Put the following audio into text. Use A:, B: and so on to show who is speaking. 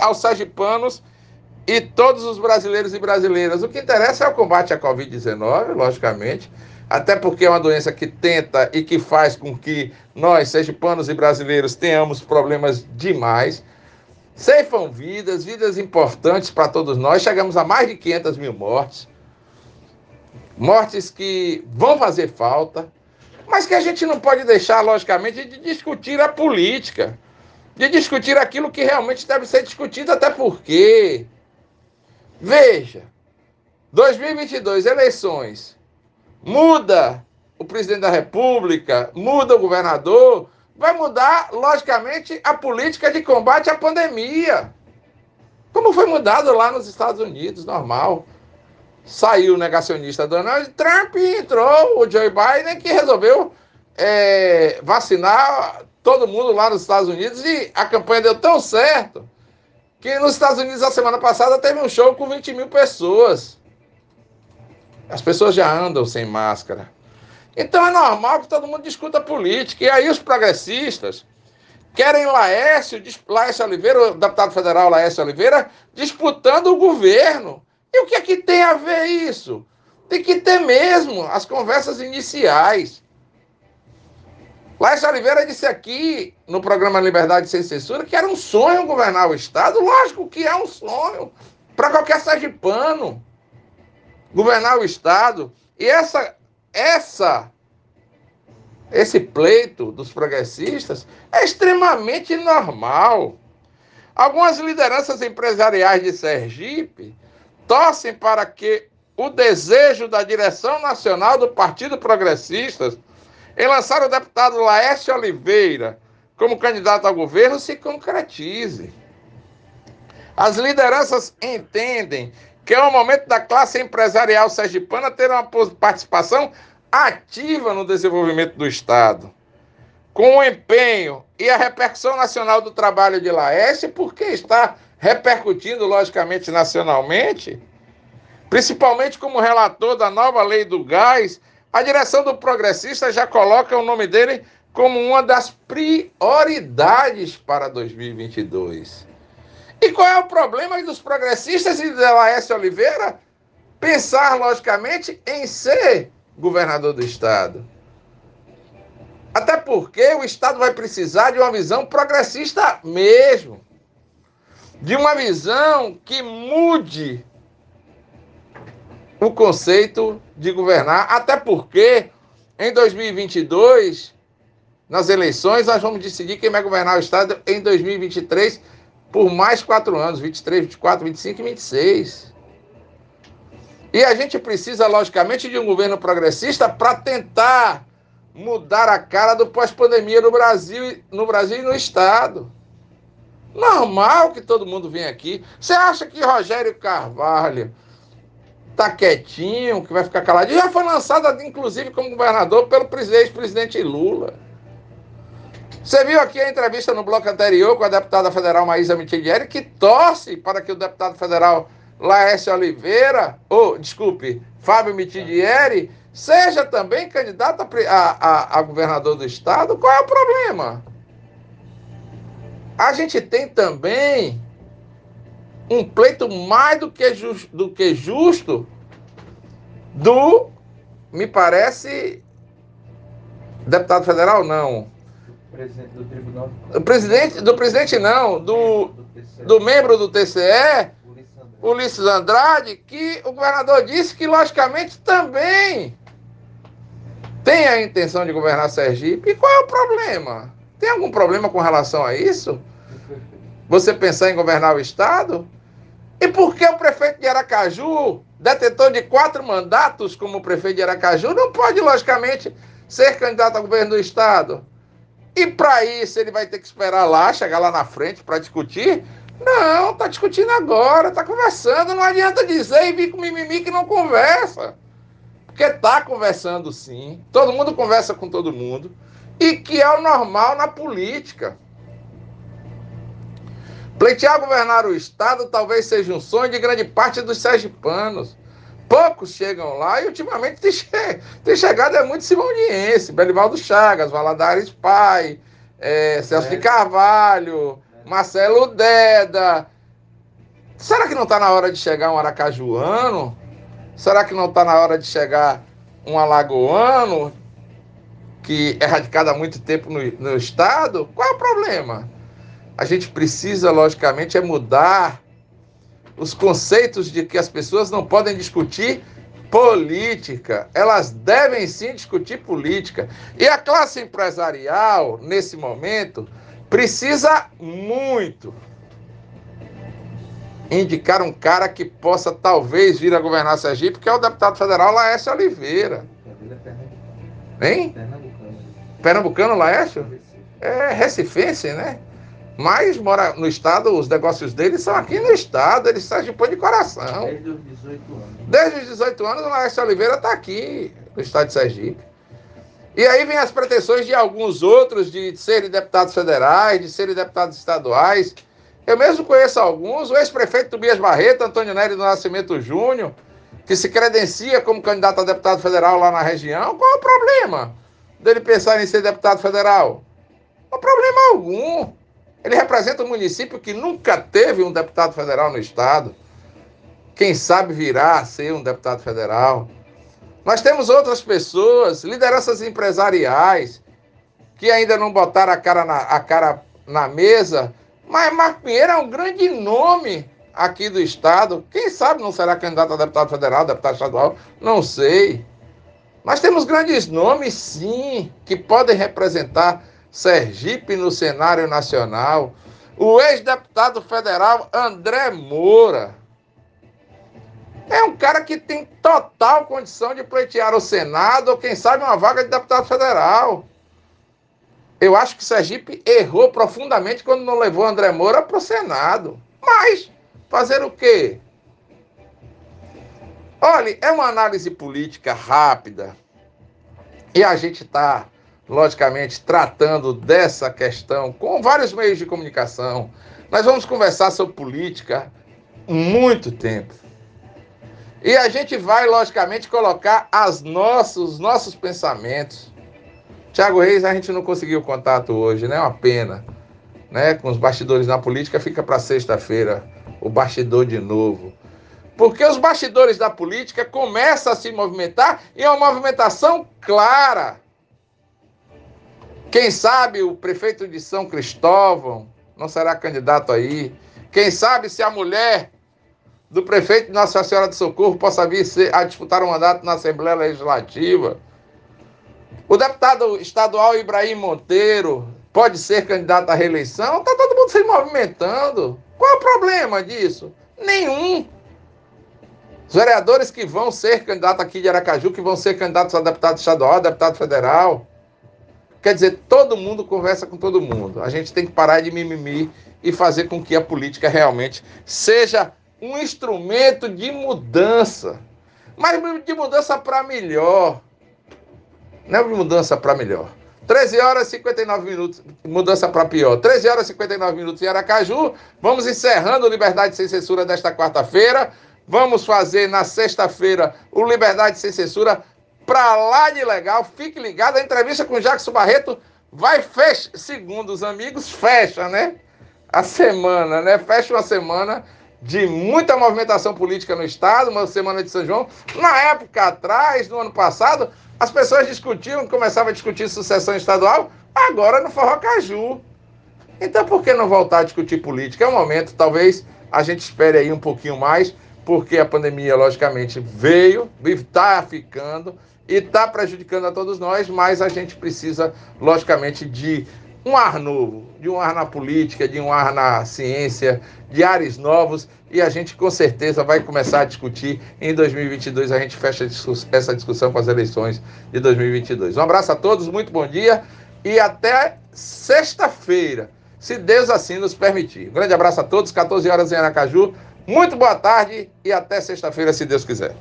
A: aos sergipanos e todos os brasileiros e brasileiras. O que interessa é o combate à Covid-19, logicamente, até porque é uma doença que tenta e que faz com que nós, sergipanos e brasileiros, tenhamos problemas demais. Ceifam vidas, vidas importantes para todos nós. Chegamos a mais de 500 mil mortes. Mortes que vão fazer falta, mas que a gente não pode deixar, logicamente, de discutir a política, de discutir aquilo que realmente deve ser discutido, até porque Veja, 2022, eleições, muda o presidente da República, muda o governador, vai mudar, logicamente, a política de combate à pandemia. Como foi mudado lá nos Estados Unidos, normal. Saiu o negacionista Donald Trump e entrou o Joe Biden, que resolveu é, vacinar todo mundo lá nos Estados Unidos e a campanha deu tão certo que nos Estados Unidos, a semana passada, teve um show com 20 mil pessoas. As pessoas já andam sem máscara. Então é normal que todo mundo discuta política. E aí os progressistas querem Laércio, Laércio Oliveira, o deputado federal Laércio Oliveira, disputando o governo. E o que é que tem a ver isso? Tem que ter mesmo as conversas iniciais. Laércio Oliveira disse aqui no programa Liberdade Sem Censura que era um sonho governar o Estado. Lógico que é um sonho para qualquer sergipano governar o Estado. E essa, essa, esse pleito dos progressistas é extremamente normal. Algumas lideranças empresariais de Sergipe torcem para que o desejo da direção nacional do Partido Progressistas em lançar o deputado Laércio Oliveira como candidato ao governo se concretize. As lideranças entendem que é o momento da classe empresarial sergipana ter uma participação ativa no desenvolvimento do Estado. Com o empenho e a repercussão nacional do trabalho de Laércio, porque está repercutindo, logicamente, nacionalmente, principalmente como relator da nova lei do gás a direção do progressista já coloca o nome dele como uma das prioridades para 2022. E qual é o problema dos progressistas e da Laércio Oliveira? Pensar, logicamente, em ser governador do Estado. Até porque o Estado vai precisar de uma visão progressista mesmo. De uma visão que mude o conceito de governar, até porque em 2022, nas eleições, nós vamos decidir quem vai governar o Estado em 2023 por mais quatro anos 23, 24, 25 e 26. E a gente precisa, logicamente, de um governo progressista para tentar mudar a cara do pós-pandemia no Brasil, no Brasil e no Estado. Normal que todo mundo venha aqui. Você acha que Rogério Carvalho tá quietinho, que vai ficar calado. E já foi lançado, inclusive, como governador pelo ex-presidente Lula. Você viu aqui a entrevista no bloco anterior com a deputada federal Maísa Mitidieri, que torce para que o deputado federal Laércio Oliveira, ou, desculpe, Fábio Mitidieri, seja também candidato a, a, a, governador do estado. Qual é o problema? A gente tem também um pleito mais do que, just, do que justo do, me parece, deputado federal, não. Presidente do tribunal. O presidente, do presidente não, do, do membro do TCE, Ulisses Andrade, que o governador disse que, logicamente, também tem a intenção de governar Sergipe. E qual é o problema? Tem algum problema com relação a isso? Você pensar em governar o Estado? E por que o prefeito de Aracaju, detentor de quatro mandatos como prefeito de Aracaju, não pode, logicamente, ser candidato ao governo do Estado? E para isso ele vai ter que esperar lá, chegar lá na frente para discutir? Não, está discutindo agora, está conversando. Não adianta dizer e vir com mimimi que não conversa. Porque está conversando sim. Todo mundo conversa com todo mundo. E que é o normal na política. Pleitear governar o Estado talvez seja um sonho de grande parte dos sergipanos. Poucos chegam lá e ultimamente tem, che tem chegado é muito simoniense. Belivaldo Chagas, Valadares Pai, é, Celso é. de Carvalho, Marcelo Deda, Será que não está na hora de chegar um aracajuano? Será que não está na hora de chegar um alagoano que é radicado há muito tempo no, no estado? Qual é o problema? A gente precisa, logicamente, é mudar os conceitos de que as pessoas não podem discutir política. Elas devem sim discutir política. E a classe empresarial, nesse momento, precisa muito indicar um cara que possa talvez vir a governar Sergipe, que é o deputado federal Laércio Oliveira. Hein? Pernambucano. Pernambucano, Laércio? É recifense, né? Mas mora no estado, os negócios dele são aqui no estado, ele sergipou de coração.
B: Desde os 18 anos.
A: Desde os 18 anos, o Laércio Oliveira está aqui, no estado de Sergipe. E aí vem as pretensões de alguns outros de serem deputados federais, de serem deputados estaduais. Eu mesmo conheço alguns, o ex-prefeito Tobias Barreto, Antônio Nery do Nascimento Júnior, que se credencia como candidato a deputado federal lá na região. Qual é o problema dele pensar em ser deputado federal? Não problema algum. Ele representa um município que nunca teve um deputado federal no estado. Quem sabe virá a ser um deputado federal. Nós temos outras pessoas, lideranças empresariais, que ainda não botaram a cara na, a cara na mesa, mas Marco Pinheiro é um grande nome aqui do Estado. Quem sabe não será candidato a deputado federal, deputado estadual? Não sei. Mas temos grandes nomes, sim, que podem representar Sergipe no cenário nacional. O ex-deputado federal André Moura. É um cara que tem total condição de pleitear o Senado ou, quem sabe, uma vaga de deputado federal. Eu acho que Sergipe errou profundamente quando não levou André Moura para o Senado. Mas, fazer o quê? Olha, é uma análise política rápida. E a gente está logicamente, tratando dessa questão com vários meios de comunicação. Nós vamos conversar sobre política muito tempo. E a gente vai, logicamente, colocar as nossos, os nossos pensamentos. Tiago Reis, a gente não conseguiu contato hoje, né? Uma pena. Né? Com os bastidores na política, fica para sexta-feira o bastidor de novo. Porque os bastidores da política começam a se movimentar e é uma movimentação clara quem sabe o prefeito de São Cristóvão não será candidato aí. Quem sabe se a mulher do prefeito de Nossa Senhora de Socorro possa vir a disputar um mandato na Assembleia Legislativa. O deputado estadual Ibrahim Monteiro pode ser candidato à reeleição. Está todo mundo se movimentando. Qual é o problema disso? Nenhum. Os vereadores que vão ser candidatos aqui de Aracaju, que vão ser candidatos a deputado estadual, deputado federal, Quer dizer, todo mundo conversa com todo mundo. A gente tem que parar de mimimi e fazer com que a política realmente seja um instrumento de mudança. Mas de mudança para melhor. Não é mudança para melhor. 13 horas e 59 minutos, mudança para pior. 13 horas e 59 minutos em Aracaju. Vamos encerrando o Liberdade Sem Censura desta quarta-feira. Vamos fazer na sexta-feira o Liberdade Sem Censura pra lá de legal. Fique ligado, a entrevista com o Jackson Barreto vai fechar, segundo os amigos, fecha, né? A semana, né? Fecha uma semana de muita movimentação política no estado, uma semana de São João. Na época atrás, no ano passado, as pessoas discutiam, começavam a discutir sucessão estadual, agora no Forró Caju. Então por que não voltar a discutir política? É um momento, talvez a gente espere aí um pouquinho mais, porque a pandemia, logicamente, veio, está ficando, e está prejudicando a todos nós, mas a gente precisa, logicamente, de um ar novo, de um ar na política, de um ar na ciência, de ares novos, e a gente com certeza vai começar a discutir em 2022. A gente fecha essa discussão com as eleições de 2022. Um abraço a todos, muito bom dia e até sexta-feira, se Deus assim nos permitir. Um grande abraço a todos, 14 horas em Aracaju. Muito boa tarde e até sexta-feira, se Deus quiser.